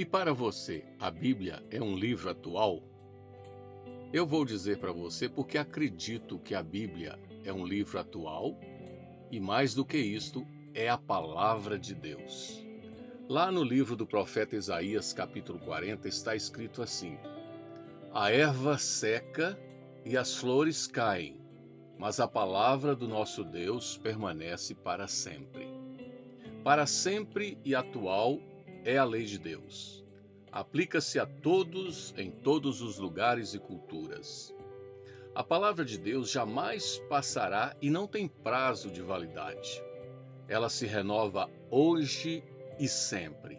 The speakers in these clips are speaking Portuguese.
E para você, a Bíblia é um livro atual? Eu vou dizer para você porque acredito que a Bíblia é um livro atual e, mais do que isto, é a palavra de Deus. Lá no livro do profeta Isaías, capítulo 40, está escrito assim: A erva seca e as flores caem, mas a palavra do nosso Deus permanece para sempre. Para sempre e atual é a lei de Deus. Aplica-se a todos, em todos os lugares e culturas. A palavra de Deus jamais passará e não tem prazo de validade. Ela se renova hoje e sempre.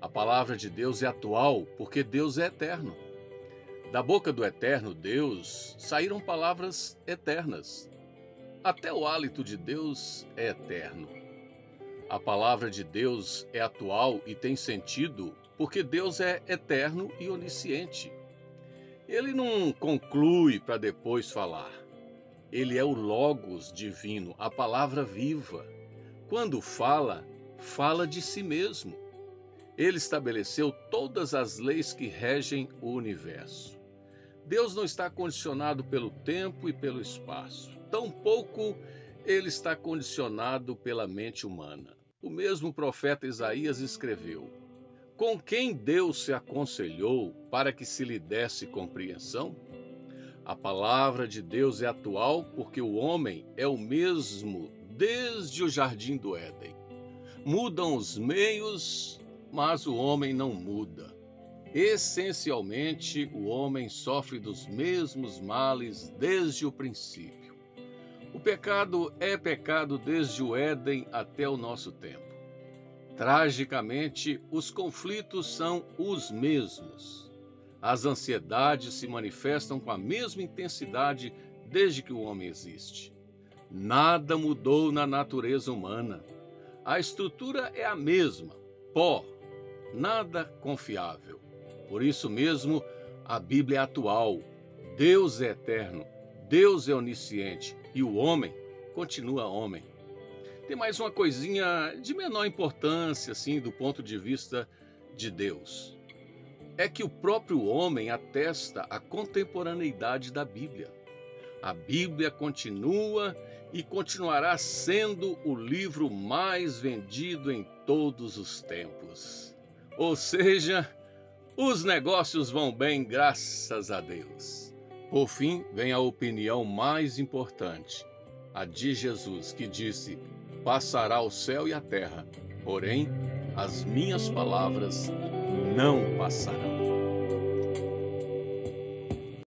A palavra de Deus é atual porque Deus é eterno. Da boca do eterno Deus saíram palavras eternas. Até o hálito de Deus é eterno. A palavra de Deus é atual e tem sentido porque Deus é eterno e onisciente. Ele não conclui para depois falar. Ele é o Logos divino, a palavra viva. Quando fala, fala de si mesmo. Ele estabeleceu todas as leis que regem o universo. Deus não está condicionado pelo tempo e pelo espaço. Tampouco ele está condicionado pela mente humana. O mesmo profeta Isaías escreveu: Com quem Deus se aconselhou para que se lhe desse compreensão? A palavra de Deus é atual porque o homem é o mesmo desde o jardim do Éden. Mudam os meios, mas o homem não muda. Essencialmente, o homem sofre dos mesmos males desde o princípio. O pecado é pecado desde o Éden até o nosso tempo. Tragicamente, os conflitos são os mesmos. As ansiedades se manifestam com a mesma intensidade desde que o homem existe. Nada mudou na natureza humana. A estrutura é a mesma, pó, nada confiável. Por isso mesmo, a Bíblia é atual. Deus é eterno, Deus é onisciente e o homem continua homem. Tem mais uma coisinha de menor importância, assim, do ponto de vista de Deus. É que o próprio homem atesta a contemporaneidade da Bíblia. A Bíblia continua e continuará sendo o livro mais vendido em todos os tempos. Ou seja, os negócios vão bem, graças a Deus. Por fim, vem a opinião mais importante, a de Jesus, que disse: Passará o céu e a terra, porém as minhas palavras não passarão.